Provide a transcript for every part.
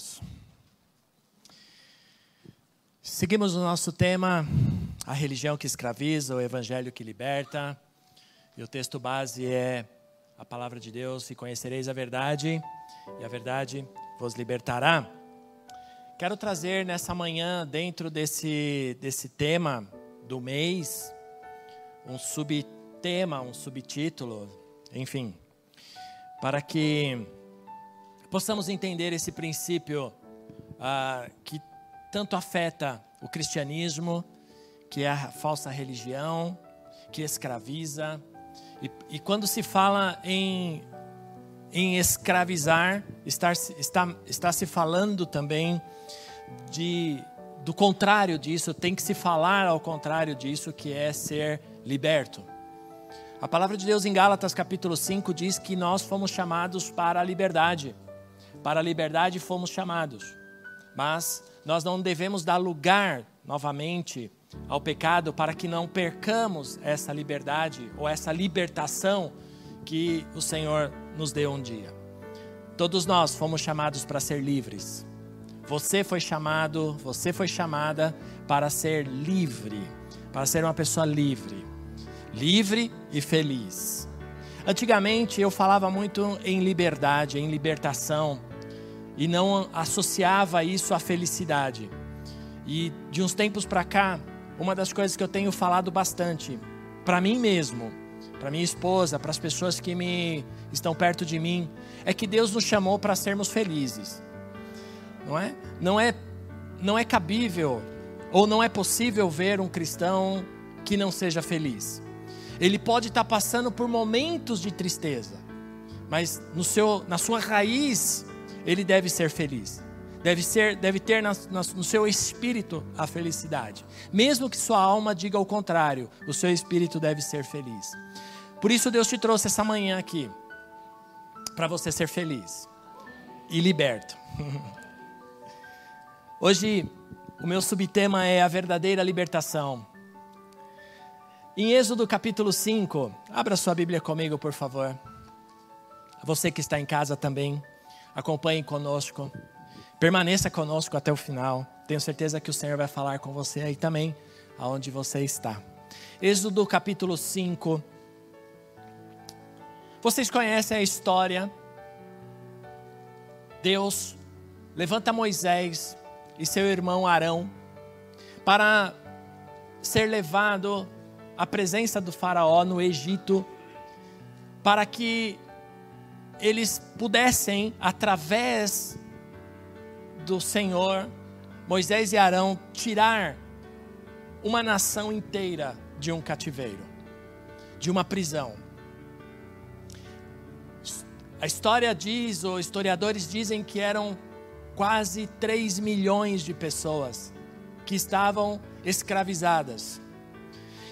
Deus. Seguimos o nosso tema, a religião que escraviza, o evangelho que liberta. E o texto base é a palavra de Deus: e conhecereis a verdade, e a verdade vos libertará. Quero trazer nessa manhã, dentro desse, desse tema do mês, um subtema, um subtítulo, enfim, para que possamos entender esse princípio ah, que tanto afeta o cristianismo, que é a falsa religião, que escraviza. E, e quando se fala em, em escravizar, está, está, está se falando também de, do contrário disso, tem que se falar ao contrário disso, que é ser liberto. A palavra de Deus em Gálatas capítulo 5 diz que nós fomos chamados para a liberdade. Para a liberdade fomos chamados, mas nós não devemos dar lugar novamente ao pecado para que não percamos essa liberdade ou essa libertação que o Senhor nos deu um dia. Todos nós fomos chamados para ser livres. Você foi chamado, você foi chamada para ser livre, para ser uma pessoa livre, livre e feliz. Antigamente eu falava muito em liberdade, em libertação, e não associava isso à felicidade. E de uns tempos para cá, uma das coisas que eu tenho falado bastante, para mim mesmo, para minha esposa, para as pessoas que me estão perto de mim, é que Deus nos chamou para sermos felizes. Não é? Não é não é cabível ou não é possível ver um cristão que não seja feliz. Ele pode estar passando por momentos de tristeza, mas no seu, na sua raiz ele deve ser feliz. Deve, ser, deve ter na, na, no seu espírito a felicidade. Mesmo que sua alma diga o contrário, o seu espírito deve ser feliz. Por isso Deus te trouxe essa manhã aqui, para você ser feliz e liberto. Hoje, o meu subtema é a verdadeira libertação. Em Êxodo capítulo 5, abra sua Bíblia comigo, por favor. Você que está em casa também acompanhe conosco, permaneça conosco até o final. Tenho certeza que o Senhor vai falar com você aí também, aonde você está. Êxodo capítulo 5. Vocês conhecem a história? Deus levanta Moisés e seu irmão Arão para ser levado à presença do Faraó no Egito, para que eles pudessem, através do Senhor, Moisés e Arão, tirar uma nação inteira de um cativeiro, de uma prisão. A história diz, ou historiadores dizem que eram quase 3 milhões de pessoas que estavam escravizadas.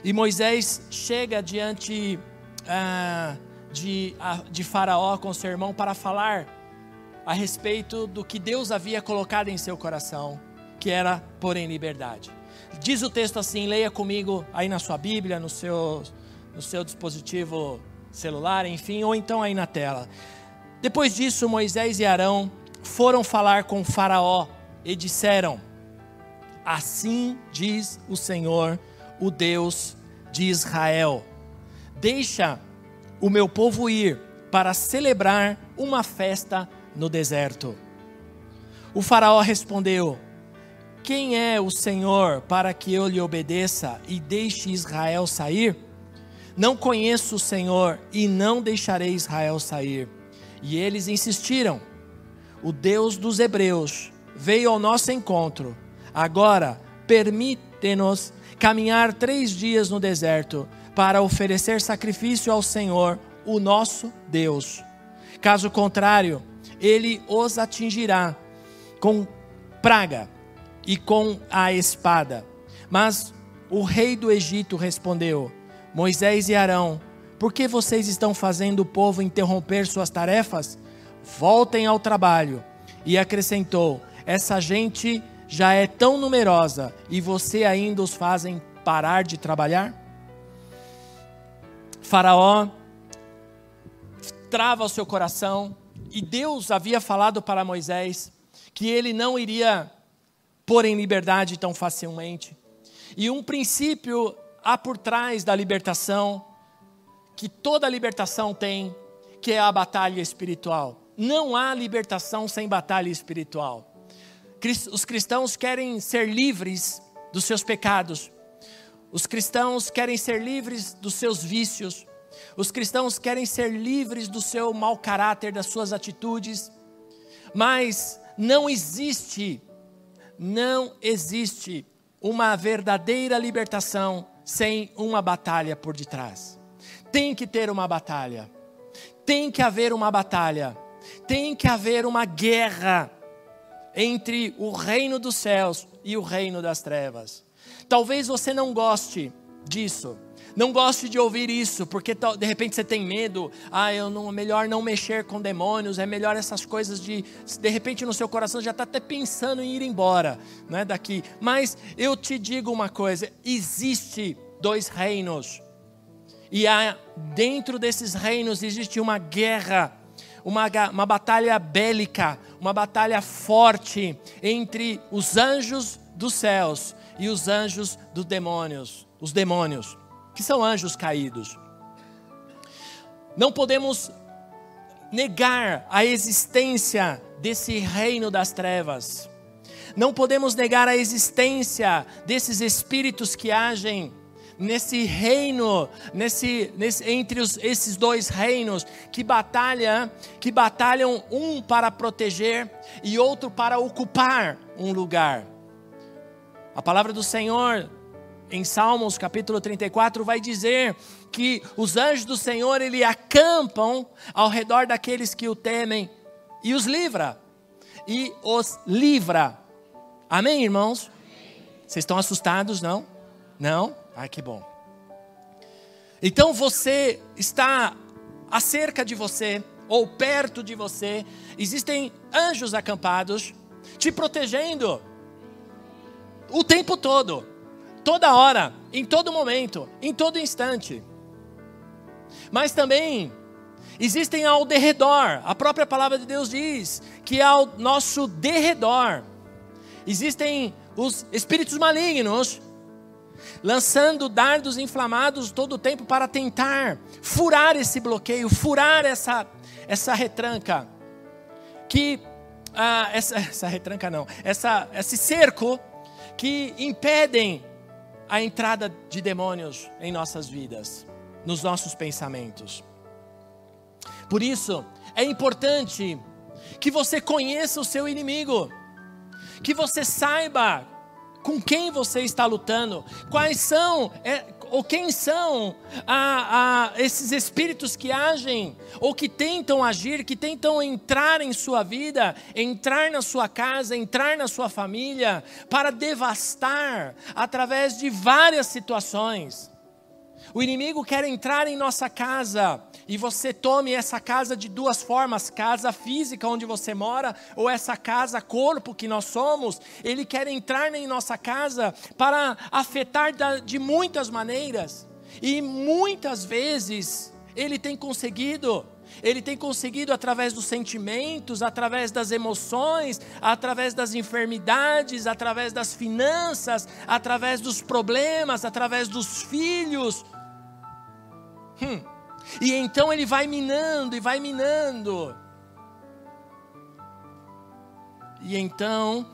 E Moisés chega diante ah, de, de Faraó com seu irmão para falar a respeito do que Deus havia colocado em seu coração, que era pôr em liberdade. Diz o texto assim, leia comigo aí na sua Bíblia, no seu, no seu dispositivo celular, enfim, ou então aí na tela. Depois disso, Moisés e Arão foram falar com Faraó e disseram: Assim diz o Senhor, o Deus de Israel: Deixa o meu povo ir para celebrar uma festa no deserto. O Faraó respondeu: Quem é o Senhor para que eu lhe obedeça e deixe Israel sair? Não conheço o Senhor e não deixarei Israel sair. E eles insistiram: O Deus dos Hebreus veio ao nosso encontro. Agora, permite-nos caminhar três dias no deserto para oferecer sacrifício ao Senhor, o nosso Deus. Caso contrário, ele os atingirá com praga e com a espada. Mas o rei do Egito respondeu: Moisés e Arão, por que vocês estão fazendo o povo interromper suas tarefas? Voltem ao trabalho. E acrescentou: Essa gente já é tão numerosa e você ainda os fazem parar de trabalhar? Faraó trava o seu coração e Deus havia falado para Moisés que ele não iria pôr em liberdade tão facilmente. E um princípio há por trás da libertação, que toda libertação tem, que é a batalha espiritual. Não há libertação sem batalha espiritual. Os cristãos querem ser livres dos seus pecados. Os cristãos querem ser livres dos seus vícios. Os cristãos querem ser livres do seu mau caráter, das suas atitudes. Mas não existe, não existe uma verdadeira libertação sem uma batalha por detrás. Tem que ter uma batalha. Tem que haver uma batalha. Tem que haver uma guerra entre o reino dos céus e o reino das trevas. Talvez você não goste disso. Não goste de ouvir isso, porque de repente você tem medo. Ah, eu não, melhor não mexer com demônios. É melhor essas coisas de, de repente no seu coração já está até pensando em ir embora, né, daqui. Mas eu te digo uma coisa: existe dois reinos e há dentro desses reinos existe uma guerra, uma, uma batalha bélica, uma batalha forte entre os anjos dos céus e os anjos dos demônios, os demônios que são anjos caídos. Não podemos negar a existência desse reino das trevas. Não podemos negar a existência desses espíritos que agem nesse reino, nesse, nesse entre os, esses dois reinos que batalham, que batalham um para proteger e outro para ocupar um lugar. A palavra do Senhor em Salmos capítulo 34 vai dizer que os anjos do Senhor ele acampam ao redor daqueles que o temem e os livra. E os livra. Amém, irmãos? Vocês estão assustados, não? Não? Ai, que bom. Então você está acerca de você ou perto de você, existem anjos acampados te protegendo o tempo todo toda hora, em todo momento, em todo instante. Mas também existem ao derredor, a própria palavra de Deus diz que ao nosso derredor existem os espíritos malignos lançando dardos inflamados todo o tempo para tentar furar esse bloqueio, furar essa, essa retranca. Que ah, essa, essa retranca não, essa, esse cerco que impedem a entrada de demônios em nossas vidas, nos nossos pensamentos. Por isso, é importante que você conheça o seu inimigo, que você saiba com quem você está lutando, quais são, é, ou quem são a, a, esses espíritos que agem, ou que tentam agir, que tentam entrar em sua vida, entrar na sua casa, entrar na sua família, para devastar através de várias situações. O inimigo quer entrar em nossa casa e você tome essa casa de duas formas: casa física onde você mora, ou essa casa corpo que nós somos. Ele quer entrar em nossa casa para afetar de muitas maneiras, e muitas vezes ele tem conseguido. Ele tem conseguido através dos sentimentos, através das emoções, através das enfermidades, através das finanças, através dos problemas, através dos filhos. Hum. E então ele vai minando e vai minando. E então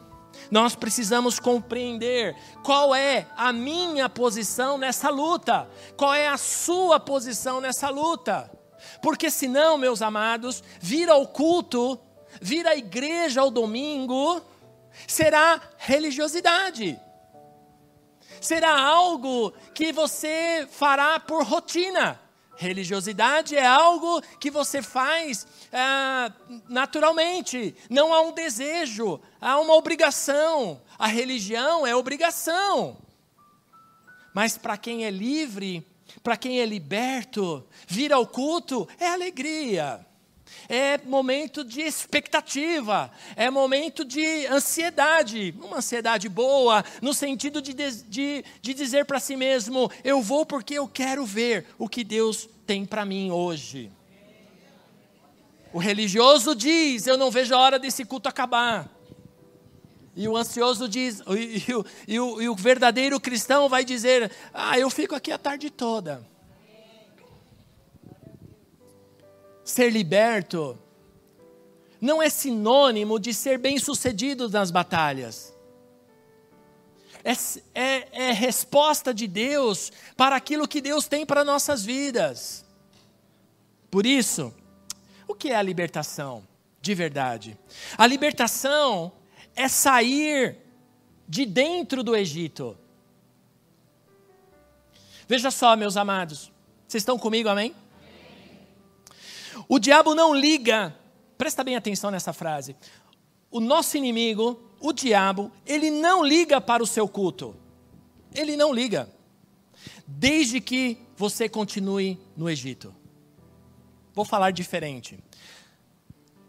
nós precisamos compreender qual é a minha posição nessa luta, qual é a sua posição nessa luta. Porque senão, meus amados, vir ao culto, vir à igreja ao domingo, será religiosidade será algo que você fará por rotina. Religiosidade é algo que você faz ah, naturalmente, não há um desejo, há uma obrigação. A religião é obrigação. Mas para quem é livre, para quem é liberto, vir ao culto é alegria é momento de expectativa, é momento de ansiedade, uma ansiedade boa, no sentido de, de, de dizer para si mesmo: eu vou porque eu quero ver o que Deus tem para mim hoje. O religioso diz: eu não vejo a hora desse culto acabar. E o ansioso diz, e, e, e, o, e o verdadeiro cristão vai dizer: ah, eu fico aqui a tarde toda. Ser liberto não é sinônimo de ser bem-sucedido nas batalhas. É, é, é, resposta de Deus para aquilo que Deus tem para nossas vidas. Por isso, o que é a libertação de verdade? A libertação é sair de dentro do Egito. Veja só, meus amados, vocês estão comigo, amém? O diabo não liga, presta bem atenção nessa frase. O nosso inimigo, o diabo, ele não liga para o seu culto. Ele não liga. Desde que você continue no Egito. Vou falar diferente.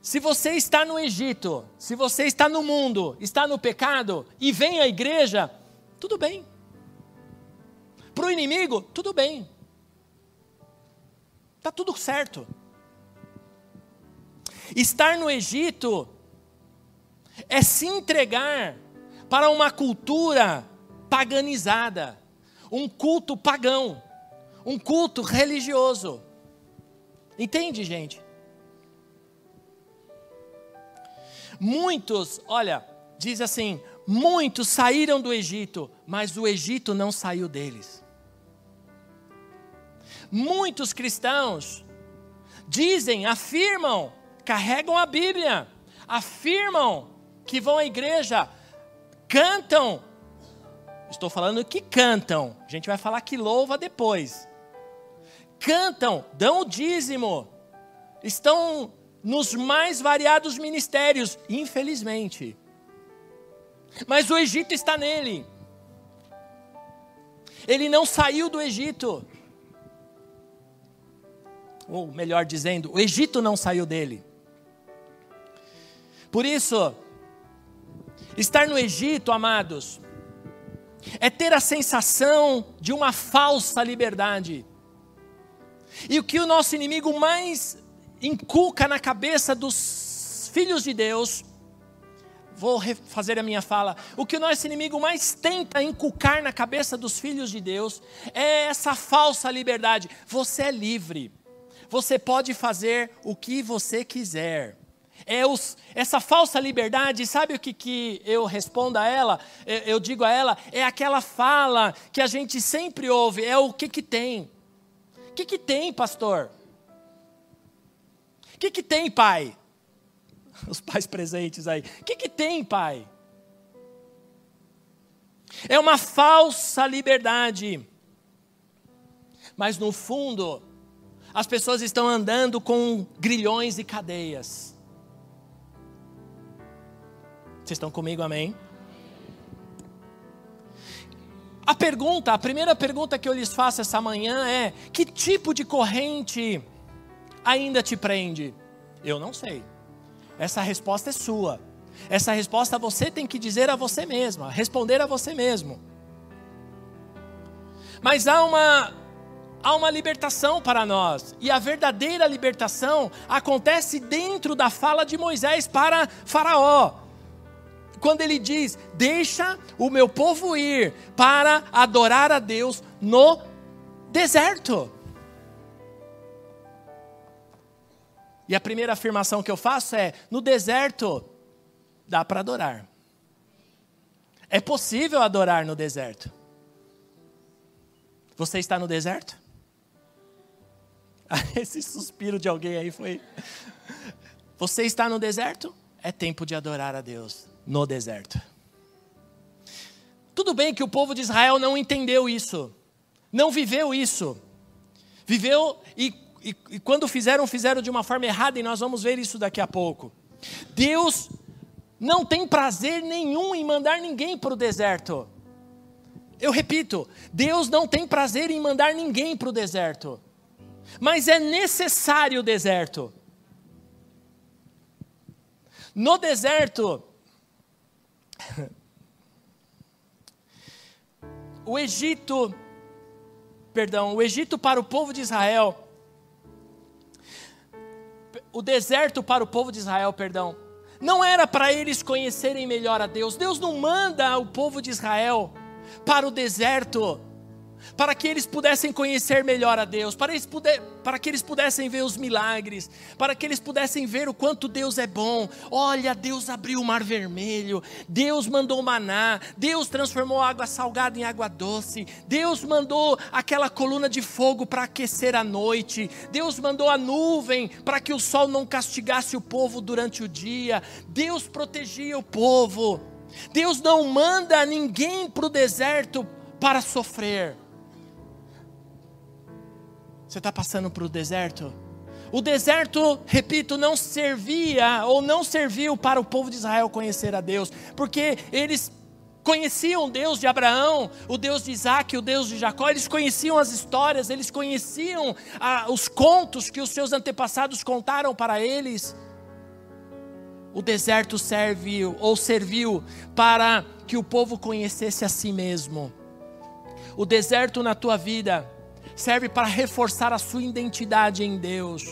Se você está no Egito, se você está no mundo, está no pecado e vem à igreja, tudo bem. Para o inimigo, tudo bem. Está tudo certo. Estar no Egito é se entregar para uma cultura paganizada, um culto pagão, um culto religioso. Entende, gente? Muitos, olha, diz assim: muitos saíram do Egito, mas o Egito não saiu deles. Muitos cristãos dizem, afirmam carregam a Bíblia, afirmam que vão à igreja, cantam. Estou falando que cantam, a gente vai falar que louva depois. Cantam, dão o dízimo, estão nos mais variados ministérios, infelizmente. Mas o Egito está nele. Ele não saiu do Egito. Ou melhor dizendo, o Egito não saiu dele. Por isso, estar no Egito, amados, é ter a sensação de uma falsa liberdade. E o que o nosso inimigo mais inculca na cabeça dos filhos de Deus, vou fazer a minha fala, o que o nosso inimigo mais tenta inculcar na cabeça dos filhos de Deus é essa falsa liberdade. Você é livre, você pode fazer o que você quiser. É os, essa falsa liberdade, sabe o que, que eu respondo a ela? Eu, eu digo a ela, é aquela fala que a gente sempre ouve, é o que que tem. O que que tem, pastor? O que que tem, pai? Os pais presentes aí. O que que tem, pai? É uma falsa liberdade. Mas no fundo, as pessoas estão andando com grilhões e cadeias. Vocês estão comigo, amém? A pergunta, a primeira pergunta que eu lhes faço essa manhã é: que tipo de corrente ainda te prende? Eu não sei. Essa resposta é sua. Essa resposta você tem que dizer a você mesma, responder a você mesmo. Mas há uma há uma libertação para nós, e a verdadeira libertação acontece dentro da fala de Moisés para Faraó quando ele diz: Deixa o meu povo ir para adorar a Deus no deserto. E a primeira afirmação que eu faço é: no deserto dá para adorar. É possível adorar no deserto. Você está no deserto? Esse suspiro de alguém aí foi. Você está no deserto? É tempo de adorar a Deus no deserto. Tudo bem que o povo de Israel não entendeu isso, não viveu isso. Viveu e, e, e quando fizeram, fizeram de uma forma errada, e nós vamos ver isso daqui a pouco. Deus não tem prazer nenhum em mandar ninguém para o deserto. Eu repito, Deus não tem prazer em mandar ninguém para o deserto. Mas é necessário o deserto. No deserto, o Egito, perdão, o Egito para o povo de Israel, o deserto para o povo de Israel, perdão, não era para eles conhecerem melhor a Deus. Deus não manda o povo de Israel para o deserto para que eles pudessem conhecer melhor a Deus, para, eles puder, para que eles pudessem ver os milagres, para que eles pudessem ver o quanto Deus é bom. Olha, Deus abriu o mar vermelho, Deus mandou maná, Deus transformou água salgada em água doce, Deus mandou aquela coluna de fogo para aquecer a noite, Deus mandou a nuvem para que o sol não castigasse o povo durante o dia, Deus protegia o povo. Deus não manda ninguém para o deserto para sofrer. Você está passando para o deserto? O deserto, repito, não servia ou não serviu para o povo de Israel conhecer a Deus, porque eles conheciam o Deus de Abraão, o Deus de Isaac, o Deus de Jacó, eles conheciam as histórias, eles conheciam ah, os contos que os seus antepassados contaram para eles. O deserto serviu ou serviu para que o povo conhecesse a si mesmo. O deserto na tua vida serve para reforçar a sua identidade em Deus.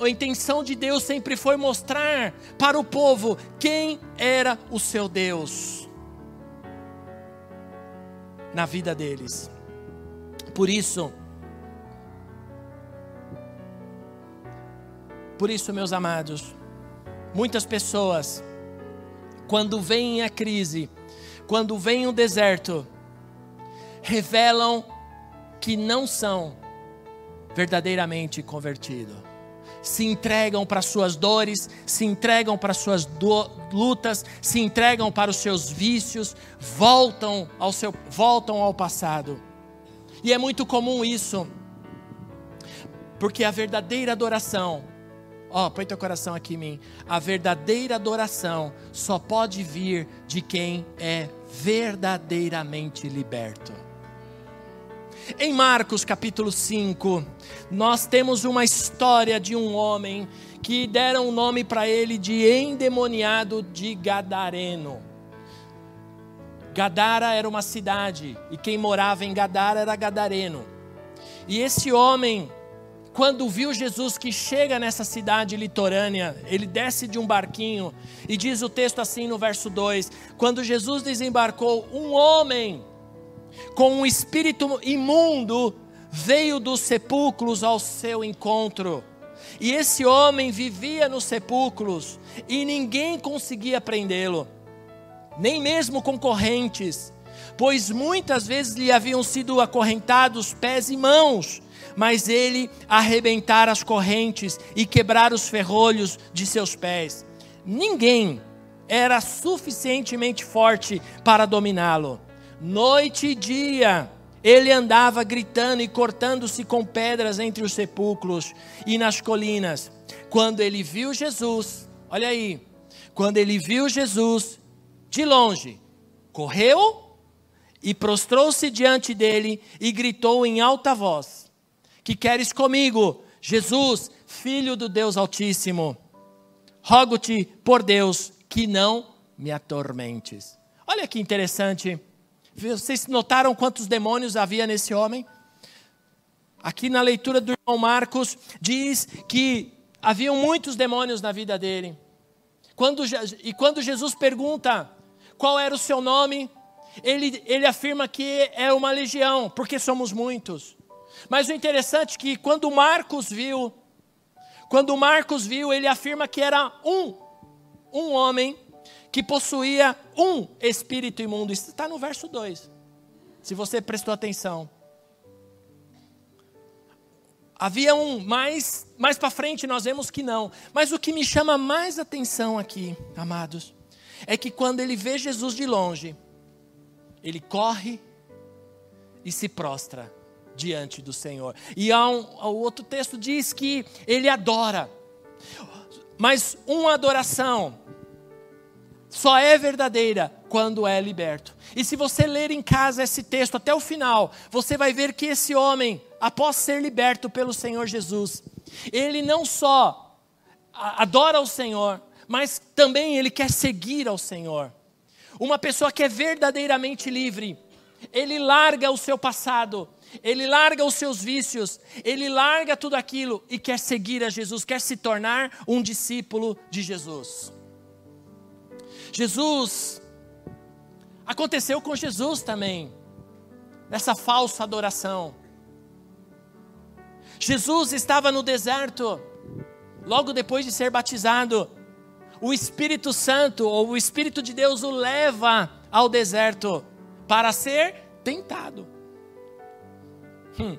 a intenção de Deus sempre foi mostrar para o povo quem era o seu Deus na vida deles. Por isso, por isso, meus amados, muitas pessoas, quando vem a crise, quando vem o deserto, revelam que não são verdadeiramente convertidos. Se entregam para suas dores, se entregam para suas lutas, se entregam para os seus vícios, voltam ao seu voltam ao passado. E é muito comum isso. Porque a verdadeira adoração, ó, põe teu coração aqui em mim. A verdadeira adoração só pode vir de quem é verdadeiramente liberto. Em Marcos capítulo 5, nós temos uma história de um homem que deram o nome para ele de endemoniado de Gadareno. Gadara era uma cidade e quem morava em Gadara era Gadareno. E esse homem, quando viu Jesus que chega nessa cidade litorânea, ele desce de um barquinho e diz o texto assim no verso 2: Quando Jesus desembarcou, um homem com um espírito imundo, veio dos sepulcros ao seu encontro. E esse homem vivia nos sepulcros e ninguém conseguia prendê-lo, nem mesmo concorrentes, pois muitas vezes lhe haviam sido acorrentados pés e mãos, mas ele arrebentara as correntes e quebrar os ferrolhos de seus pés. Ninguém era suficientemente forte para dominá-lo noite e dia. Ele andava gritando e cortando-se com pedras entre os sepulcros e nas colinas. Quando ele viu Jesus, olha aí, quando ele viu Jesus de longe, correu e prostrou-se diante dele e gritou em alta voz: Que queres comigo, Jesus, filho do Deus Altíssimo? Rogo-te por Deus que não me atormentes. Olha que interessante vocês notaram quantos demônios havia nesse homem? Aqui na leitura do irmão Marcos, diz que haviam muitos demônios na vida dele. Quando, e quando Jesus pergunta qual era o seu nome, ele, ele afirma que é uma legião, porque somos muitos. Mas o interessante é que quando Marcos viu, quando Marcos viu, ele afirma que era um, um homem que possuía um espírito imundo. Isso está no verso 2. Se você prestou atenção. Havia um, mais, mais para frente nós vemos que não. Mas o que me chama mais atenção aqui, amados, é que quando ele vê Jesus de longe, ele corre e se prostra diante do Senhor. E há um, o outro texto diz que ele adora. Mas uma adoração só é verdadeira quando é liberto. E se você ler em casa esse texto até o final, você vai ver que esse homem, após ser liberto pelo Senhor Jesus, ele não só adora o Senhor, mas também ele quer seguir ao Senhor. Uma pessoa que é verdadeiramente livre, ele larga o seu passado, ele larga os seus vícios, ele larga tudo aquilo e quer seguir a Jesus, quer se tornar um discípulo de Jesus. Jesus, aconteceu com Jesus também, nessa falsa adoração. Jesus estava no deserto, logo depois de ser batizado, o Espírito Santo, ou o Espírito de Deus, o leva ao deserto para ser tentado. Hum.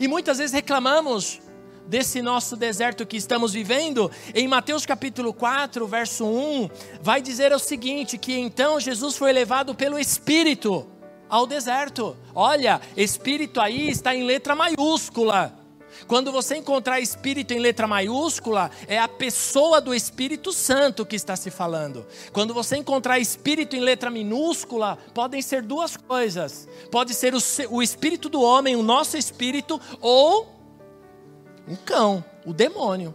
E muitas vezes reclamamos desse nosso deserto que estamos vivendo, em Mateus capítulo 4, verso 1, vai dizer o seguinte: que então Jesus foi levado pelo Espírito ao deserto. Olha, Espírito aí está em letra maiúscula. Quando você encontrar Espírito em letra maiúscula, é a pessoa do Espírito Santo que está se falando. Quando você encontrar Espírito em letra minúscula, podem ser duas coisas: pode ser o, o Espírito do homem, o nosso Espírito, ou um cão, o demônio.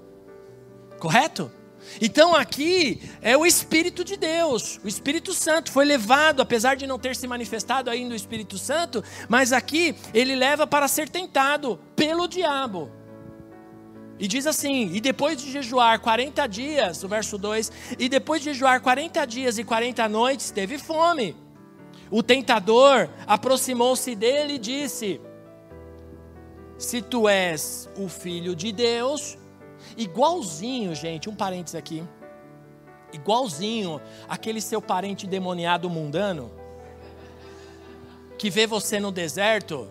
Correto? Então aqui é o Espírito de Deus, o Espírito Santo foi levado, apesar de não ter se manifestado ainda o Espírito Santo, mas aqui ele leva para ser tentado pelo diabo. E diz assim: e depois de jejuar 40 dias, o verso 2: e depois de jejuar 40 dias e 40 noites, teve fome. O tentador aproximou-se dele e disse: Se tu és o filho de Deus, Igualzinho, gente, um parênteses aqui. Igualzinho aquele seu parente demoniado mundano que vê você no deserto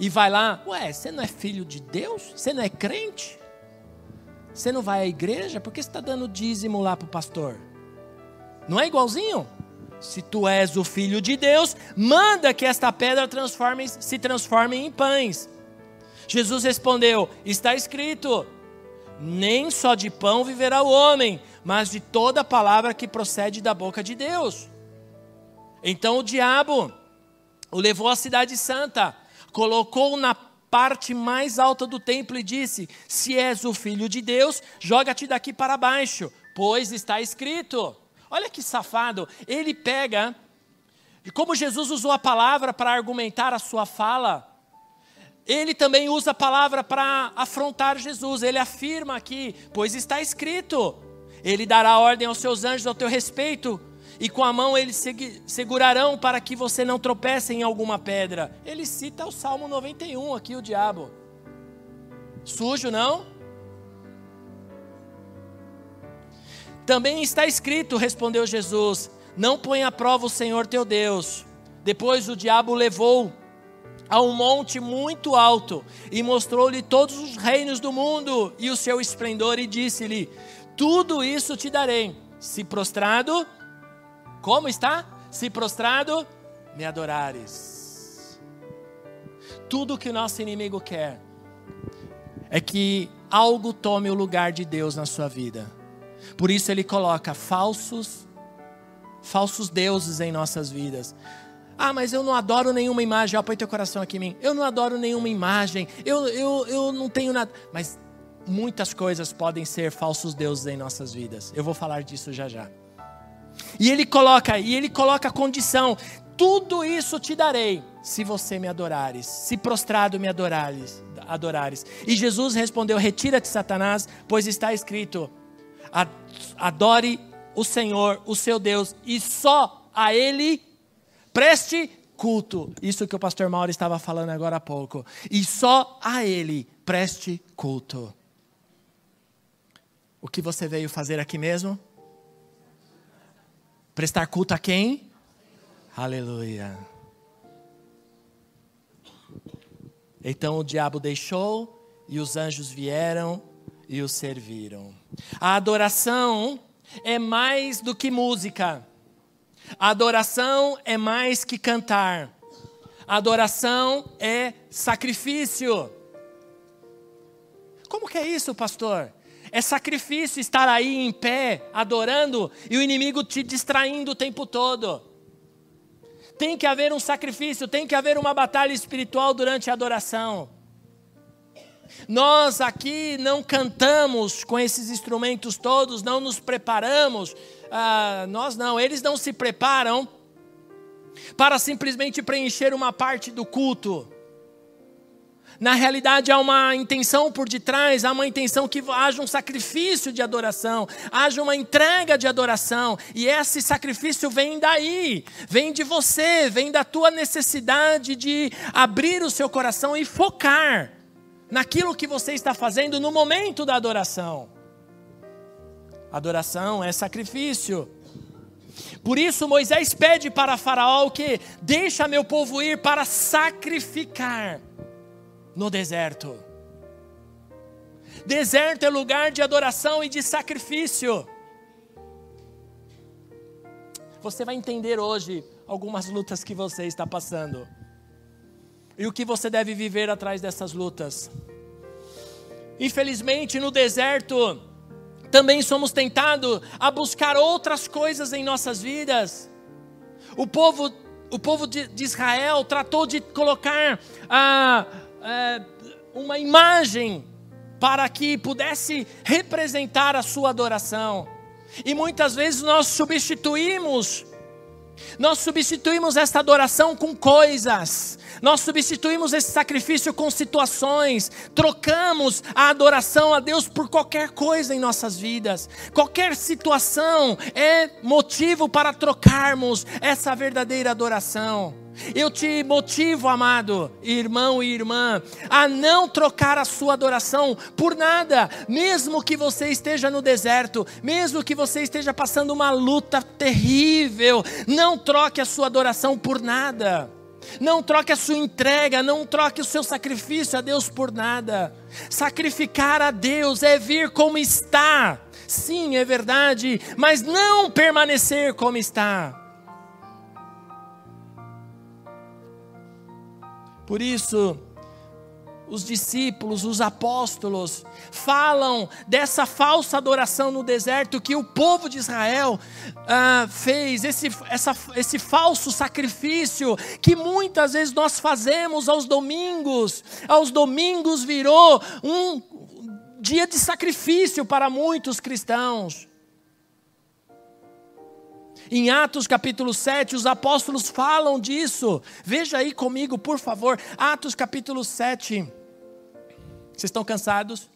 e vai lá, ué, você não é filho de Deus? Você não é crente? Você não vai à igreja? Por que você está dando dízimo lá para o pastor? Não é igualzinho? Se tu és o filho de Deus, manda que esta pedra transforme, se transforme em pães. Jesus respondeu: Está escrito: nem só de pão viverá o homem, mas de toda palavra que procede da boca de Deus. Então o diabo o levou à cidade santa, colocou na parte mais alta do templo e disse: Se és o filho de Deus, joga-te daqui para baixo, pois está escrito. Olha que safado, ele pega, e como Jesus usou a palavra para argumentar a sua fala, ele também usa a palavra para afrontar Jesus. Ele afirma aqui, pois está escrito: Ele dará ordem aos seus anjos ao teu respeito, e com a mão eles segurarão para que você não tropece em alguma pedra. Ele cita o Salmo 91 aqui, o diabo. Sujo, não? Também está escrito, respondeu Jesus: Não ponha à prova o Senhor teu Deus. Depois o diabo levou a um monte muito alto e mostrou-lhe todos os reinos do mundo e o seu esplendor e disse-lhe: Tudo isso te darei, se prostrado, como está? Se prostrado, me adorares. Tudo que o nosso inimigo quer é que algo tome o lugar de Deus na sua vida. Por isso ele coloca falsos falsos deuses em nossas vidas. Ah, mas eu não adoro nenhuma imagem. Põe teu coração aqui em mim. Eu não adoro nenhuma imagem. Eu, eu, eu não tenho nada. Mas muitas coisas podem ser falsos deuses em nossas vidas. Eu vou falar disso já já. E ele coloca, e ele coloca a condição: tudo isso te darei, se você me adorares, se prostrado me adorares, adorares. E Jesus respondeu: Retira-te, Satanás, pois está escrito: Adore o Senhor, o seu Deus, e só a Ele Preste culto. Isso que o pastor Mauro estava falando agora há pouco. E só a Ele preste culto. O que você veio fazer aqui mesmo? Prestar culto a quem? Aleluia. Então o diabo deixou e os anjos vieram e o serviram. A adoração é mais do que música. Adoração é mais que cantar. Adoração é sacrifício. Como que é isso, pastor? É sacrifício estar aí em pé, adorando, e o inimigo te distraindo o tempo todo. Tem que haver um sacrifício, tem que haver uma batalha espiritual durante a adoração. Nós aqui não cantamos com esses instrumentos todos, não nos preparamos. Ah, nós não, eles não se preparam para simplesmente preencher uma parte do culto. Na realidade, há uma intenção por detrás, há uma intenção que haja um sacrifício de adoração, haja uma entrega de adoração, e esse sacrifício vem daí, vem de você, vem da tua necessidade de abrir o seu coração e focar naquilo que você está fazendo no momento da adoração. Adoração é sacrifício. Por isso Moisés pede para Faraó que deixa meu povo ir para sacrificar no deserto. Deserto é lugar de adoração e de sacrifício. Você vai entender hoje algumas lutas que você está passando. E o que você deve viver atrás dessas lutas. Infelizmente, no deserto, também somos tentados a buscar outras coisas em nossas vidas. O povo, o povo de, de Israel tratou de colocar. Ah, é, uma imagem para que pudesse representar a sua adoração. E muitas vezes nós substituímos nós substituímos esta adoração com coisas, nós substituímos esse sacrifício com situações, trocamos a adoração a Deus por qualquer coisa em nossas vidas. Qualquer situação é motivo para trocarmos essa verdadeira adoração. Eu te motivo, amado irmão e irmã, a não trocar a sua adoração por nada, mesmo que você esteja no deserto, mesmo que você esteja passando uma luta terrível, não troque a sua adoração por nada. Não troque a sua entrega, não troque o seu sacrifício a Deus por nada. Sacrificar a Deus é vir como está. Sim, é verdade, mas não permanecer como está. Por isso, os discípulos, os apóstolos, falam dessa falsa adoração no deserto que o povo de Israel ah, fez, esse, essa, esse falso sacrifício que muitas vezes nós fazemos aos domingos. Aos domingos virou um dia de sacrifício para muitos cristãos. Em Atos capítulo 7, os apóstolos falam disso. Veja aí comigo, por favor. Atos capítulo 7. Vocês estão cansados?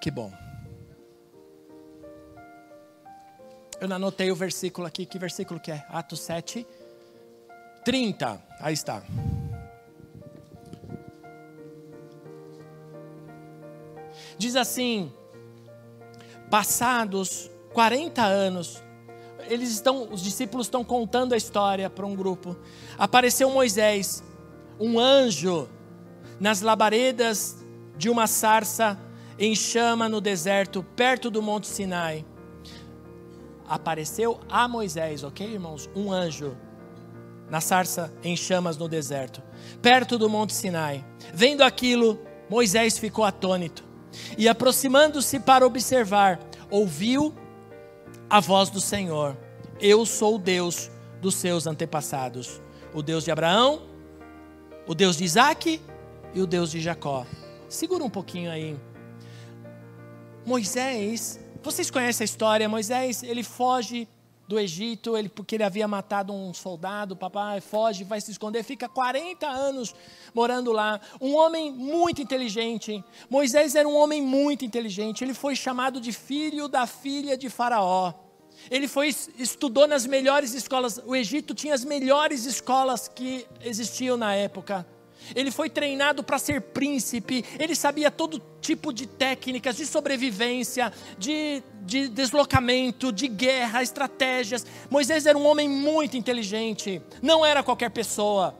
Que bom. Eu não anotei o versículo aqui. Que versículo que é? Atos 7, 30. Aí está. Diz assim: Passados 40 anos, eles estão, os discípulos estão contando a história para um grupo. Apareceu Moisés, um anjo, nas labaredas de uma sarça em chama no deserto, perto do Monte Sinai. Apareceu a Moisés, ok, irmãos? Um anjo na sarça em chamas no deserto, perto do Monte Sinai. Vendo aquilo, Moisés ficou atônito e, aproximando-se para observar, ouviu a voz do Senhor: Eu sou o Deus dos seus antepassados, o Deus de Abraão, o Deus de Isaac e o Deus de Jacó. Segura um pouquinho aí. Moisés, vocês conhecem a história? Moisés, ele foge do Egito, ele, porque ele havia matado um soldado, papai foge, vai se esconder, fica 40 anos morando lá. Um homem muito inteligente. Moisés era um homem muito inteligente. Ele foi chamado de filho da filha de Faraó. Ele foi estudou nas melhores escolas. O Egito tinha as melhores escolas que existiam na época. Ele foi treinado para ser príncipe, ele sabia todo tipo de técnicas de sobrevivência, de, de deslocamento, de guerra, estratégias. Moisés era um homem muito inteligente, não era qualquer pessoa.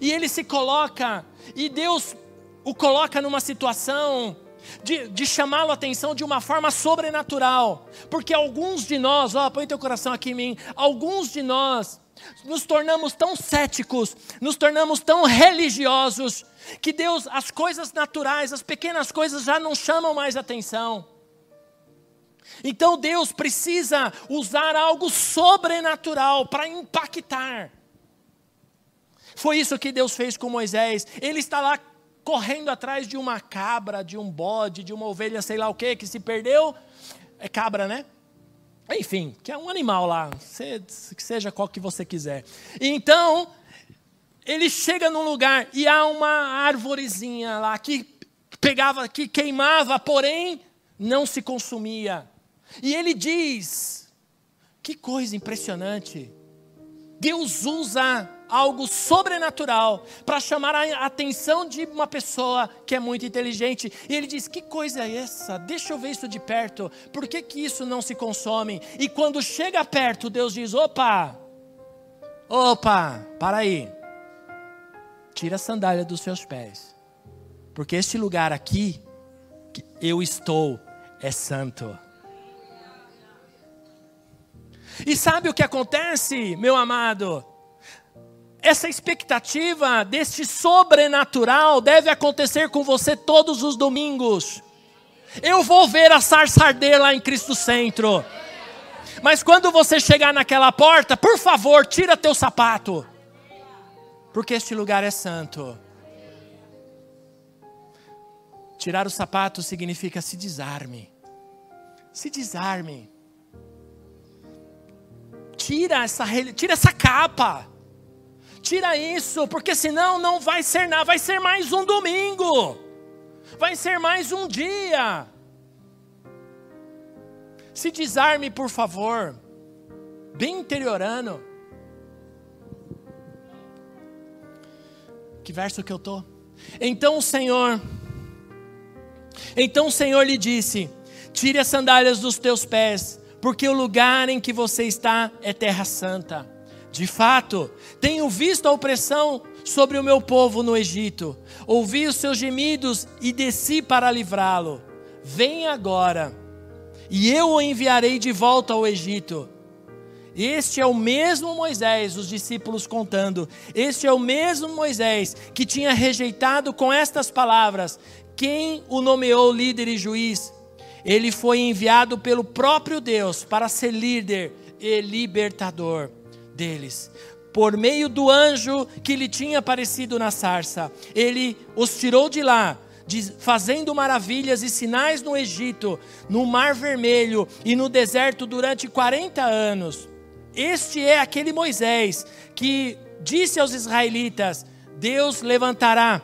E ele se coloca, e Deus o coloca numa situação de, de chamá-lo a atenção de uma forma sobrenatural. Porque alguns de nós, ó, põe teu coração aqui em mim, alguns de nós nos tornamos tão céticos, nos tornamos tão religiosos, que Deus, as coisas naturais, as pequenas coisas já não chamam mais atenção. Então Deus precisa usar algo sobrenatural para impactar. Foi isso que Deus fez com Moisés. Ele está lá correndo atrás de uma cabra, de um bode, de uma ovelha, sei lá o que, que se perdeu. É cabra, né? Enfim, que é um animal lá, que seja qual que você quiser. Então, ele chega num lugar e há uma árvorezinha lá que pegava, que queimava, porém não se consumia. E ele diz: que coisa impressionante. Deus usa algo sobrenatural para chamar a atenção de uma pessoa que é muito inteligente. E ele diz: Que coisa é essa? Deixa eu ver isso de perto. Por que, que isso não se consome? E quando chega perto, Deus diz: Opa, opa, para aí. Tira a sandália dos seus pés. Porque este lugar aqui, que eu estou, é santo. E sabe o que acontece, meu amado? Essa expectativa deste sobrenatural deve acontecer com você todos os domingos. Eu vou ver a sarça arder lá em Cristo Centro. Mas quando você chegar naquela porta, por favor, tira teu sapato. Porque este lugar é santo. Tirar o sapato significa se desarme. Se desarme. Tira essa, tira essa capa. Tira isso, porque senão não vai ser nada, vai ser mais um domingo. Vai ser mais um dia. Se desarme, por favor. Bem interiorano. Que verso que eu tô? Então o Senhor Então o Senhor lhe disse: Tire as sandálias dos teus pés, porque o lugar em que você está é terra santa. De fato, tenho visto a opressão sobre o meu povo no Egito, ouvi os seus gemidos e desci para livrá-lo. Vem agora, e eu o enviarei de volta ao Egito. Este é o mesmo Moisés, os discípulos contando. Este é o mesmo Moisés que tinha rejeitado com estas palavras: Quem o nomeou líder e juiz? Ele foi enviado pelo próprio Deus para ser líder e libertador deles. Por meio do anjo que lhe tinha aparecido na sarça, ele os tirou de lá, fazendo maravilhas e sinais no Egito, no Mar Vermelho e no deserto durante 40 anos. Este é aquele Moisés que disse aos israelitas: Deus levantará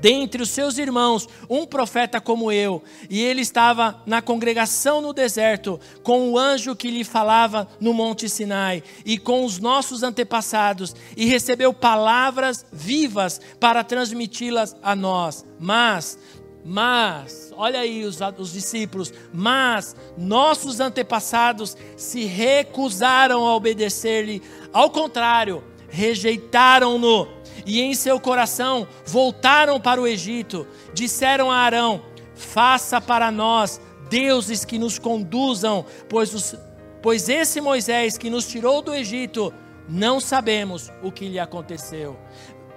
dentre os seus irmãos um profeta como eu, e ele estava na congregação no deserto, com o anjo que lhe falava no Monte Sinai, e com os nossos antepassados, e recebeu palavras vivas para transmiti-las a nós. Mas, mas, olha aí os, os discípulos, mas nossos antepassados se recusaram a obedecer-lhe, ao contrário, rejeitaram-no e em seu coração voltaram para o Egito. Disseram a Arão: Faça para nós deuses que nos conduzam, pois, os, pois esse Moisés que nos tirou do Egito, não sabemos o que lhe aconteceu.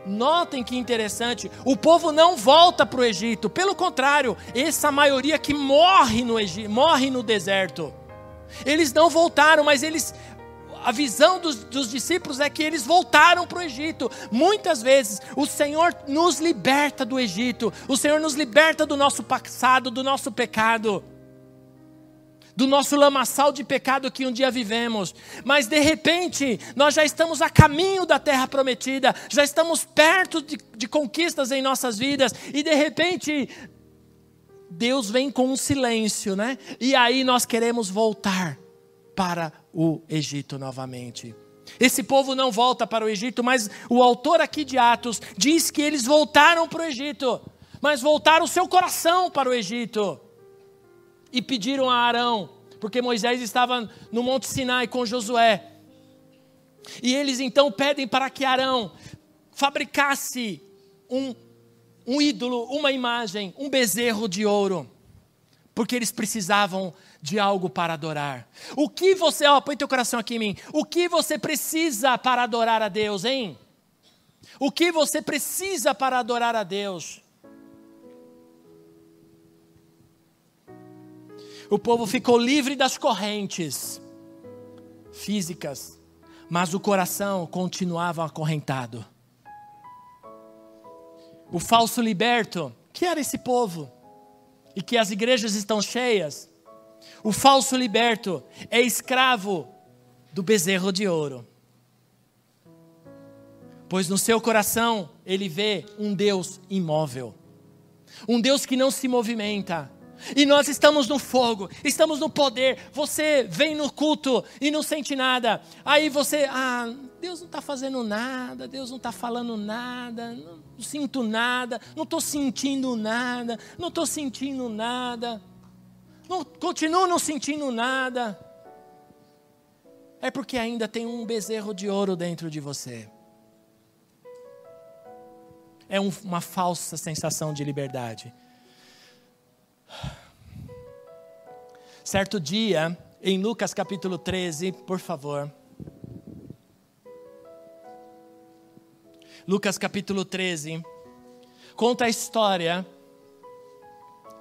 Notem que interessante, o povo não volta para o Egito, pelo contrário, essa maioria que morre no, Egito, morre no deserto. Eles não voltaram, mas eles a visão dos, dos discípulos é que eles voltaram para o Egito. Muitas vezes o Senhor nos liberta do Egito, o Senhor nos liberta do nosso passado, do nosso pecado do nosso lamaçal de pecado que um dia vivemos, mas de repente nós já estamos a caminho da terra prometida, já estamos perto de, de, conquistas em nossas vidas, e de repente Deus vem com um silêncio, né? E aí nós queremos voltar para o Egito novamente. Esse povo não volta para o Egito, mas o autor aqui de Atos diz que eles voltaram para o Egito, mas voltaram o seu coração para o Egito e pediram a Arão, porque Moisés estava no Monte Sinai com Josué. E eles então pedem para que Arão fabricasse um um ídolo, uma imagem, um bezerro de ouro, porque eles precisavam de algo para adorar. O que você, ó, põe teu coração aqui em mim. O que você precisa para adorar a Deus, hein? O que você precisa para adorar a Deus? O povo ficou livre das correntes físicas, mas o coração continuava acorrentado. O falso liberto, que era esse povo, e que as igrejas estão cheias, o falso liberto é escravo do bezerro de ouro. Pois no seu coração ele vê um Deus imóvel, um Deus que não se movimenta, e nós estamos no fogo, estamos no poder. Você vem no culto e não sente nada. Aí você, ah, Deus não está fazendo nada, Deus não está falando nada, não sinto nada, não estou sentindo nada, não estou sentindo nada, não, continuo não sentindo nada. É porque ainda tem um bezerro de ouro dentro de você. É um, uma falsa sensação de liberdade. Certo dia, em Lucas capítulo 13, por favor. Lucas capítulo 13, conta a história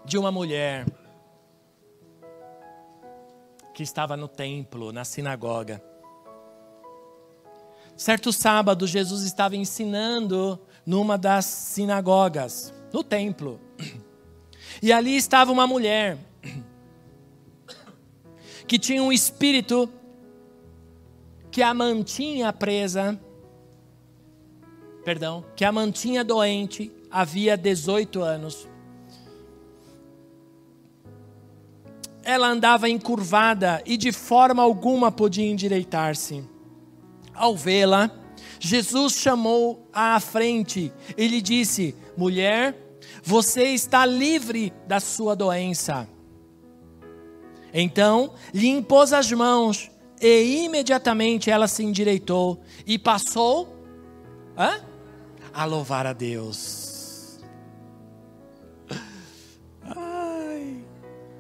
de uma mulher que estava no templo, na sinagoga. Certo sábado, Jesus estava ensinando numa das sinagogas, no templo. E ali estava uma mulher que tinha um espírito que a mantinha presa, perdão, que a mantinha doente havia 18 anos. Ela andava encurvada e de forma alguma podia endireitar-se. Ao vê-la, Jesus chamou à frente e lhe disse: Mulher, você está livre da sua doença. Então lhe impôs as mãos e imediatamente ela se endireitou e passou hã? a louvar a Deus.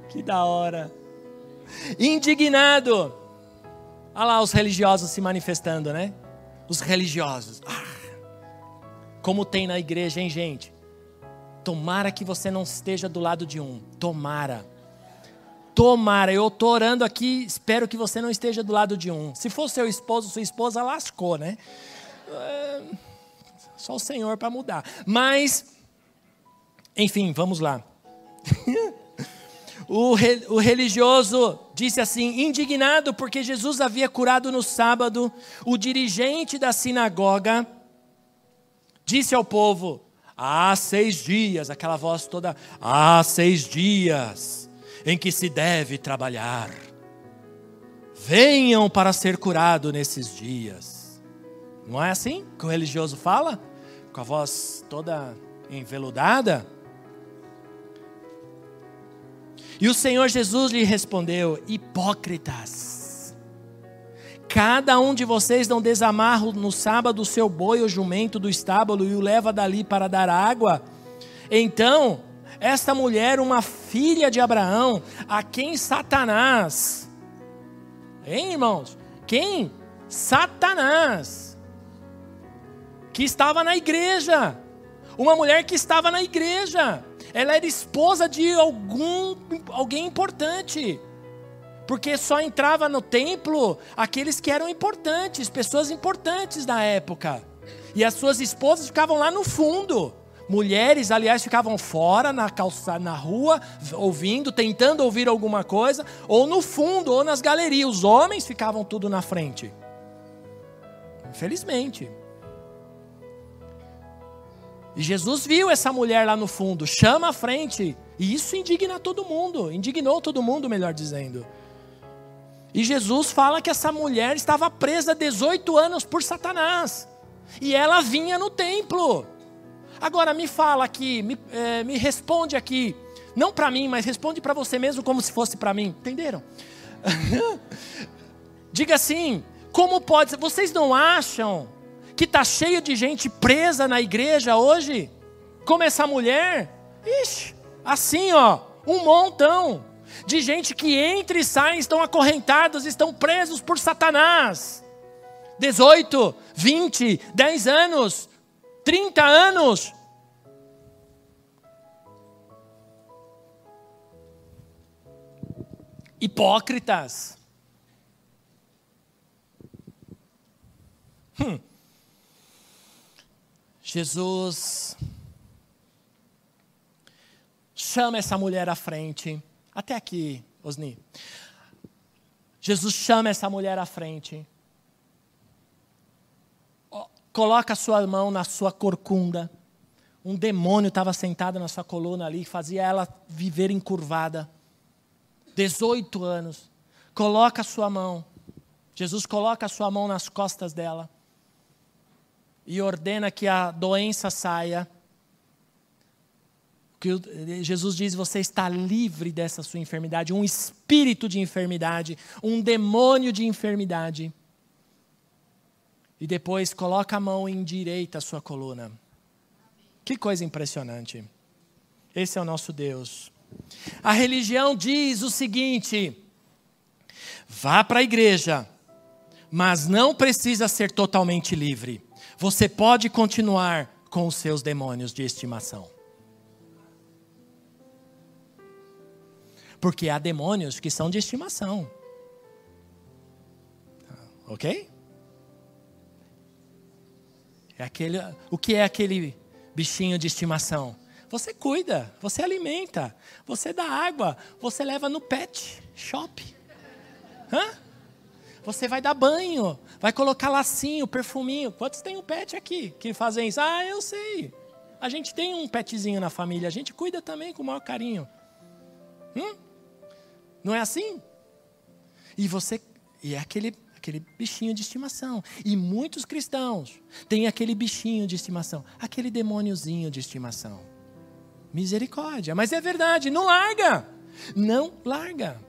Que da hora. Indignado. Olha lá os religiosos se manifestando, né? Os religiosos. Ah, como tem na igreja, hein, gente? Tomara que você não esteja do lado de um. Tomara. Tomara. Eu estou orando aqui, espero que você não esteja do lado de um. Se for seu esposo, sua esposa, lascou, né? É, só o Senhor para mudar. Mas, enfim, vamos lá. o, re, o religioso disse assim, indignado porque Jesus havia curado no sábado, o dirigente da sinagoga disse ao povo: Há seis dias, aquela voz toda, há seis dias em que se deve trabalhar. Venham para ser curado nesses dias. Não é assim que o religioso fala? Com a voz toda enveludada? E o Senhor Jesus lhe respondeu: Hipócritas Cada um de vocês não desamarra no sábado o seu boi ou jumento do estábulo e o leva dali para dar água. Então, esta mulher, uma filha de Abraão, a quem Satanás, hein, irmãos? Quem? Satanás, que estava na igreja, uma mulher que estava na igreja, ela era esposa de algum alguém importante porque só entrava no templo aqueles que eram importantes, pessoas importantes da época. E as suas esposas ficavam lá no fundo. Mulheres, aliás, ficavam fora na calçada, na rua, ouvindo, tentando ouvir alguma coisa, ou no fundo, ou nas galerias. Os homens ficavam tudo na frente. Infelizmente. E Jesus viu essa mulher lá no fundo, chama à frente, e isso indigna todo mundo, indignou todo mundo, melhor dizendo. E Jesus fala que essa mulher estava presa 18 anos por Satanás. E ela vinha no templo. Agora me fala aqui, me, é, me responde aqui. Não para mim, mas responde para você mesmo como se fosse para mim. Entenderam? Diga assim: como pode. Vocês não acham que está cheio de gente presa na igreja hoje? como essa mulher, ixi, assim ó, um montão de gente que entra e sai, estão acorrentados, estão presos por Satanás. 18, 20, 10 anos, 30 anos. Hipócritas. Hum. Jesus chama essa mulher à frente. Até aqui, Osni. Jesus chama essa mulher à frente. Coloca a sua mão na sua corcunda. Um demônio estava sentado na sua coluna ali, fazia ela viver encurvada. 18 anos. Coloca a sua mão. Jesus coloca a sua mão nas costas dela e ordena que a doença saia que Jesus diz: você está livre dessa sua enfermidade, um espírito de enfermidade, um demônio de enfermidade. E depois coloca a mão em direita a sua coluna. Que coisa impressionante. Esse é o nosso Deus. A religião diz o seguinte: vá para a igreja, mas não precisa ser totalmente livre. Você pode continuar com os seus demônios de estimação. Porque há demônios que são de estimação. Ok? É aquele, o que é aquele bichinho de estimação? Você cuida, você alimenta, você dá água, você leva no pet shop. Hã? Você vai dar banho, vai colocar lacinho, perfuminho. Quantos tem um pet aqui que fazem isso? Ah, eu sei. A gente tem um petzinho na família, a gente cuida também com o maior carinho. Hum? Não é assim? E você e é aquele aquele bichinho de estimação. E muitos cristãos têm aquele bichinho de estimação, aquele demôniozinho de estimação. Misericórdia, mas é verdade, não larga. Não larga.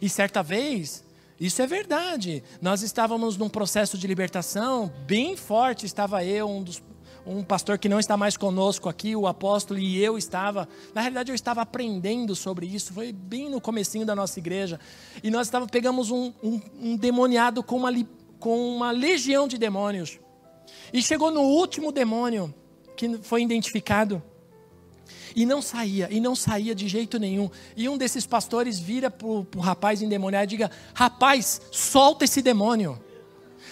E certa vez, isso é verdade. Nós estávamos num processo de libertação bem forte, estava eu, um dos um pastor que não está mais conosco aqui, o apóstolo, e eu estava. Na realidade, eu estava aprendendo sobre isso. Foi bem no comecinho da nossa igreja. E nós pegamos um, um, um demoniado com uma, com uma legião de demônios. E chegou no último demônio que foi identificado. E não saía, e não saía de jeito nenhum. E um desses pastores vira para o rapaz endemoniado e diga: Rapaz, solta esse demônio.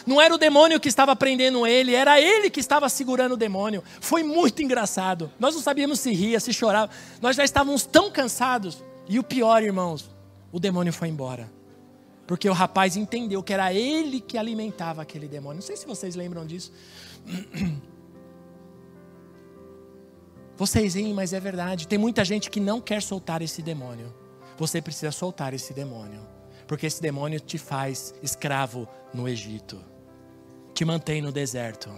Não era o demônio que estava prendendo ele, era ele que estava segurando o demônio. Foi muito engraçado. Nós não sabíamos se ria, se chorava. Nós já estávamos tão cansados. E o pior, irmãos, o demônio foi embora. Porque o rapaz entendeu que era ele que alimentava aquele demônio. Não sei se vocês lembram disso. Vocês riem, mas é verdade. Tem muita gente que não quer soltar esse demônio. Você precisa soltar esse demônio. Porque esse demônio te faz escravo no Egito te mantém no deserto.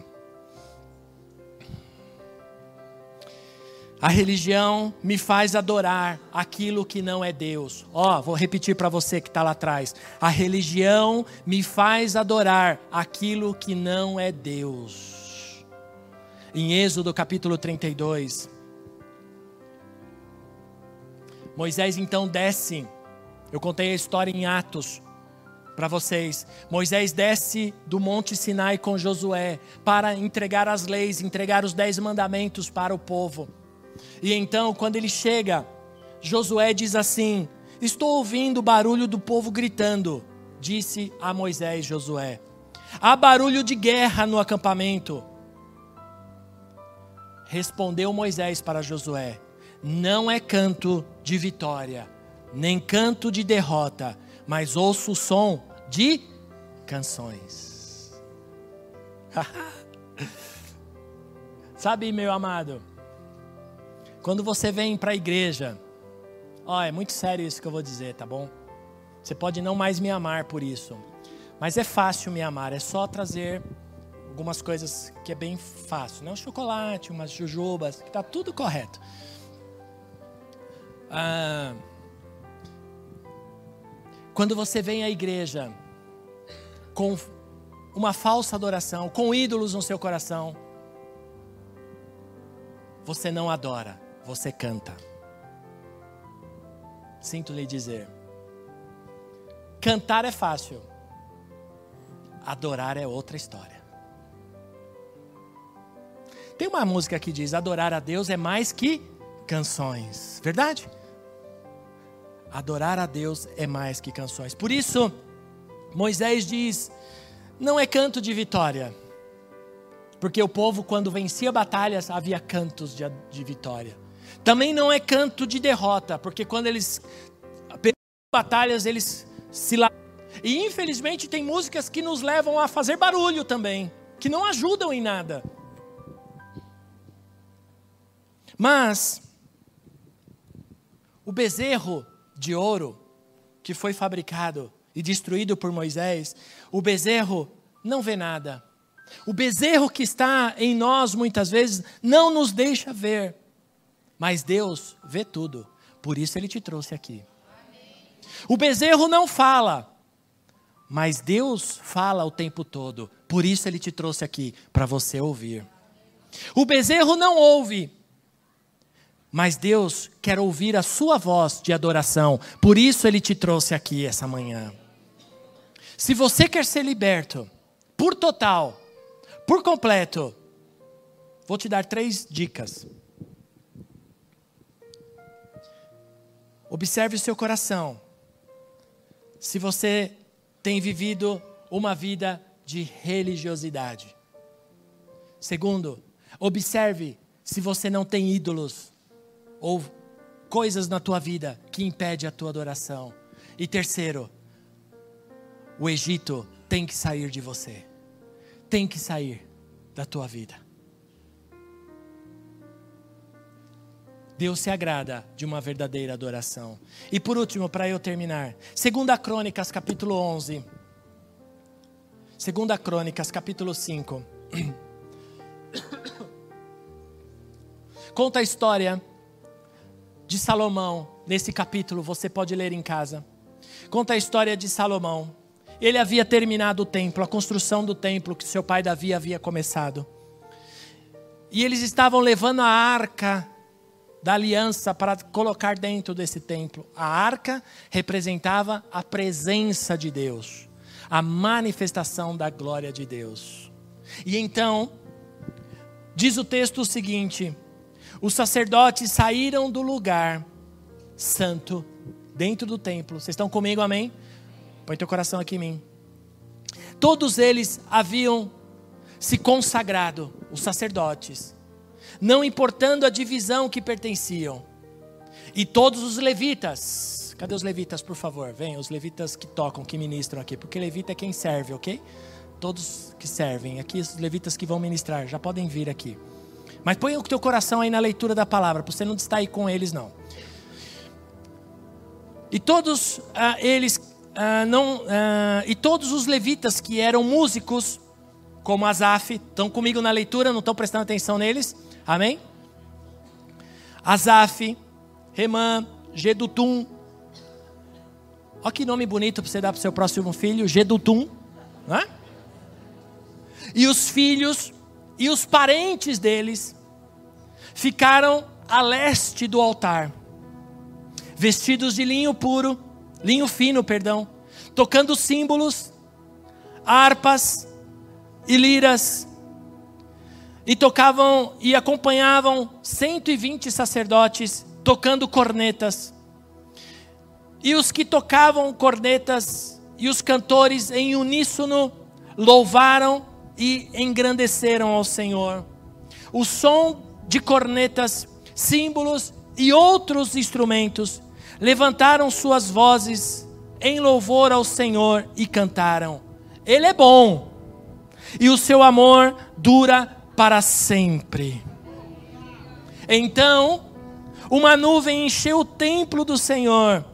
A religião me faz adorar aquilo que não é Deus. Ó, oh, vou repetir para você que está lá atrás. A religião me faz adorar aquilo que não é Deus. Em Êxodo capítulo 32. Moisés então desce. Eu contei a história em Atos para vocês. Moisés desce do Monte Sinai com Josué para entregar as leis, entregar os dez mandamentos para o povo. E então, quando ele chega, Josué diz assim: Estou ouvindo o barulho do povo gritando, disse a Moisés Josué. Há barulho de guerra no acampamento. Respondeu Moisés para Josué: Não é canto de vitória, nem canto de derrota mas ouço o som de canções. Sabe, meu amado, quando você vem para a igreja, ó, é muito sério isso que eu vou dizer, tá bom? Você pode não mais me amar por isso, mas é fácil me amar, é só trazer algumas coisas que é bem fácil, né? Um chocolate, umas jujubas, que tá tudo correto. Ah, quando você vem à igreja com uma falsa adoração, com ídolos no seu coração, você não adora, você canta. Sinto lhe dizer. Cantar é fácil, adorar é outra história. Tem uma música que diz: adorar a Deus é mais que canções, verdade? Adorar a Deus é mais que canções. Por isso, Moisés diz: não é canto de vitória, porque o povo, quando vencia batalhas, havia cantos de, de vitória. Também não é canto de derrota, porque quando eles batalhas, eles se E infelizmente tem músicas que nos levam a fazer barulho também, que não ajudam em nada. Mas o bezerro de ouro que foi fabricado e destruído por Moisés, o bezerro não vê nada. O bezerro que está em nós muitas vezes não nos deixa ver, mas Deus vê tudo. Por isso ele te trouxe aqui. O bezerro não fala, mas Deus fala o tempo todo. Por isso ele te trouxe aqui para você ouvir. O bezerro não ouve, mas Deus quer ouvir a sua voz de adoração. Por isso ele te trouxe aqui essa manhã. Se você quer ser liberto, por total, por completo, vou te dar três dicas. Observe o seu coração. Se você tem vivido uma vida de religiosidade. Segundo, observe se você não tem ídolos ou coisas na tua vida que impede a tua adoração. E terceiro, o Egito tem que sair de você. Tem que sair da tua vida. Deus se agrada de uma verdadeira adoração. E por último, para eu terminar, Segunda Crônicas, capítulo 11. Segunda Crônicas, capítulo 5. Conta a história de Salomão, nesse capítulo, você pode ler em casa. Conta a história de Salomão. Ele havia terminado o templo, a construção do templo que seu pai Davi havia começado. E eles estavam levando a arca da aliança para colocar dentro desse templo. A arca representava a presença de Deus, a manifestação da glória de Deus. E então, diz o texto o seguinte: os sacerdotes saíram do lugar santo, dentro do templo. Vocês estão comigo, amém? Põe teu coração aqui em mim. Todos eles haviam se consagrado, os sacerdotes, não importando a divisão que pertenciam. E todos os levitas, cadê os levitas, por favor? Vem, os levitas que tocam, que ministram aqui, porque levita é quem serve, ok? Todos que servem, aqui os levitas que vão ministrar, já podem vir aqui. Mas põe o teu coração aí na leitura da palavra, para você não aí com eles, não. E todos ah, eles ah, não ah, e todos os levitas que eram músicos, como Asaf, estão comigo na leitura, não estão prestando atenção neles? Amém? Asaf, Remã, Gedutum. Olha que nome bonito para você dar para o seu próximo filho, Gedutum. Não é? E os filhos e os parentes deles ficaram a leste do altar, vestidos de linho puro, linho fino, perdão, tocando símbolos, harpas e liras, e tocavam e acompanhavam 120 sacerdotes tocando cornetas. E os que tocavam cornetas e os cantores em uníssono louvaram e engrandeceram ao Senhor. O som de cornetas, símbolos e outros instrumentos levantaram suas vozes em louvor ao Senhor e cantaram: Ele é bom e o seu amor dura para sempre. Então, uma nuvem encheu o templo do Senhor,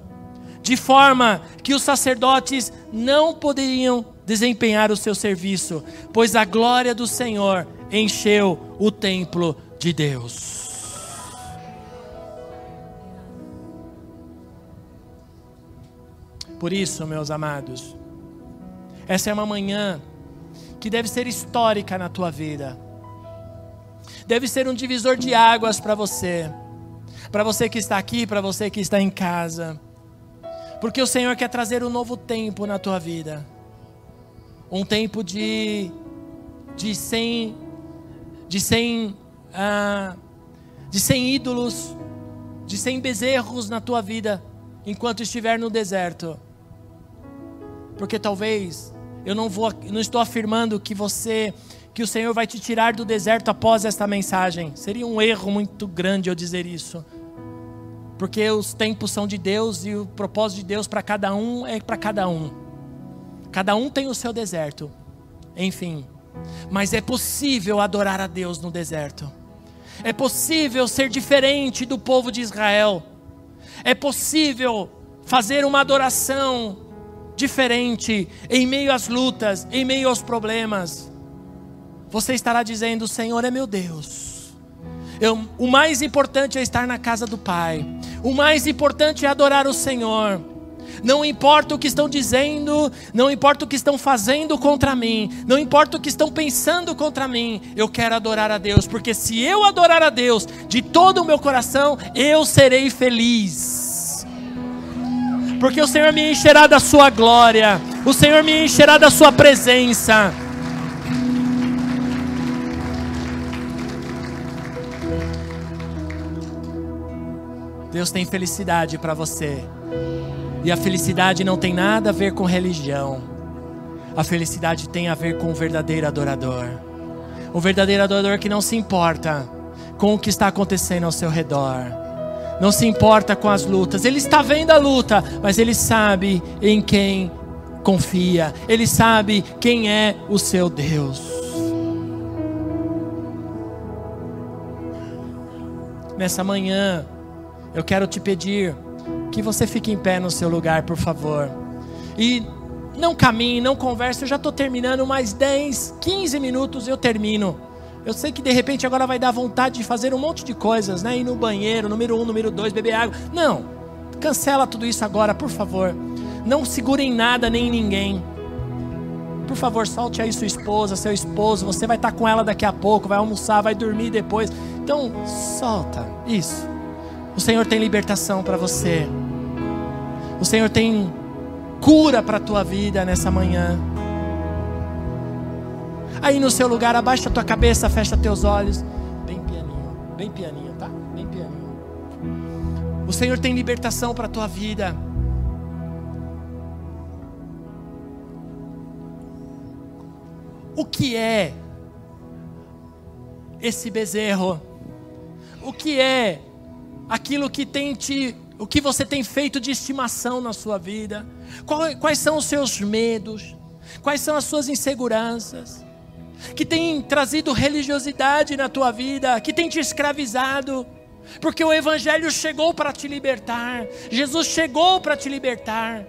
de forma que os sacerdotes não poderiam desempenhar o seu serviço, pois a glória do Senhor encheu o templo de Deus. Por isso, meus amados, essa é uma manhã que deve ser histórica na tua vida. deve ser um divisor de águas para você, para você que está aqui, para você que está em casa, porque o Senhor quer trazer um novo tempo na tua vida, um tempo de de sem de sem ah, de sem ídolos, de sem bezerros na tua vida enquanto estiver no deserto. Porque talvez eu não vou não estou afirmando que você que o Senhor vai te tirar do deserto após esta mensagem. Seria um erro muito grande eu dizer isso. Porque os tempos são de Deus e o propósito de Deus para cada um é para cada um. Cada um tem o seu deserto. Enfim, mas é possível adorar a Deus no deserto. É possível ser diferente do povo de Israel. É possível fazer uma adoração diferente em meio às lutas, em meio aos problemas você estará dizendo: O Senhor é meu Deus. Eu, o mais importante é estar na casa do Pai. O mais importante é adorar o Senhor. Não importa o que estão dizendo, não importa o que estão fazendo contra mim, não importa o que estão pensando contra mim, eu quero adorar a Deus, porque se eu adorar a Deus de todo o meu coração, eu serei feliz. Porque o Senhor me encherá da sua glória, o Senhor me encherá da sua presença. Deus tem felicidade para você. E a felicidade não tem nada a ver com religião. A felicidade tem a ver com o verdadeiro adorador. O verdadeiro adorador que não se importa com o que está acontecendo ao seu redor. Não se importa com as lutas. Ele está vendo a luta, mas ele sabe em quem confia. Ele sabe quem é o seu Deus. Nessa manhã, eu quero te pedir que você fique em pé no seu lugar, por favor. E não caminhe, não converse, eu já estou terminando, mais 10, 15 minutos eu termino. Eu sei que de repente agora vai dar vontade de fazer um monte de coisas, né? Ir no banheiro, número um, número dois, beber água. Não, cancela tudo isso agora, por favor. Não segure em nada nem em ninguém. Por favor, solte aí sua esposa, seu esposo. Você vai estar com ela daqui a pouco, vai almoçar, vai dormir depois. Então, solta. Isso. O Senhor tem libertação para você. O Senhor tem cura para a tua vida nessa manhã. Aí no seu lugar, abaixa a tua cabeça, fecha teus olhos. Bem pianinho, bem pianinho, tá? Bem pianinho. O Senhor tem libertação para a tua vida. O que é esse bezerro? O que é aquilo que tem te, o que você tem feito de estimação na sua vida, quais são os seus medos, quais são as suas inseguranças, que tem trazido religiosidade na tua vida, que tem te escravizado, porque o Evangelho chegou para te libertar, Jesus chegou para te libertar.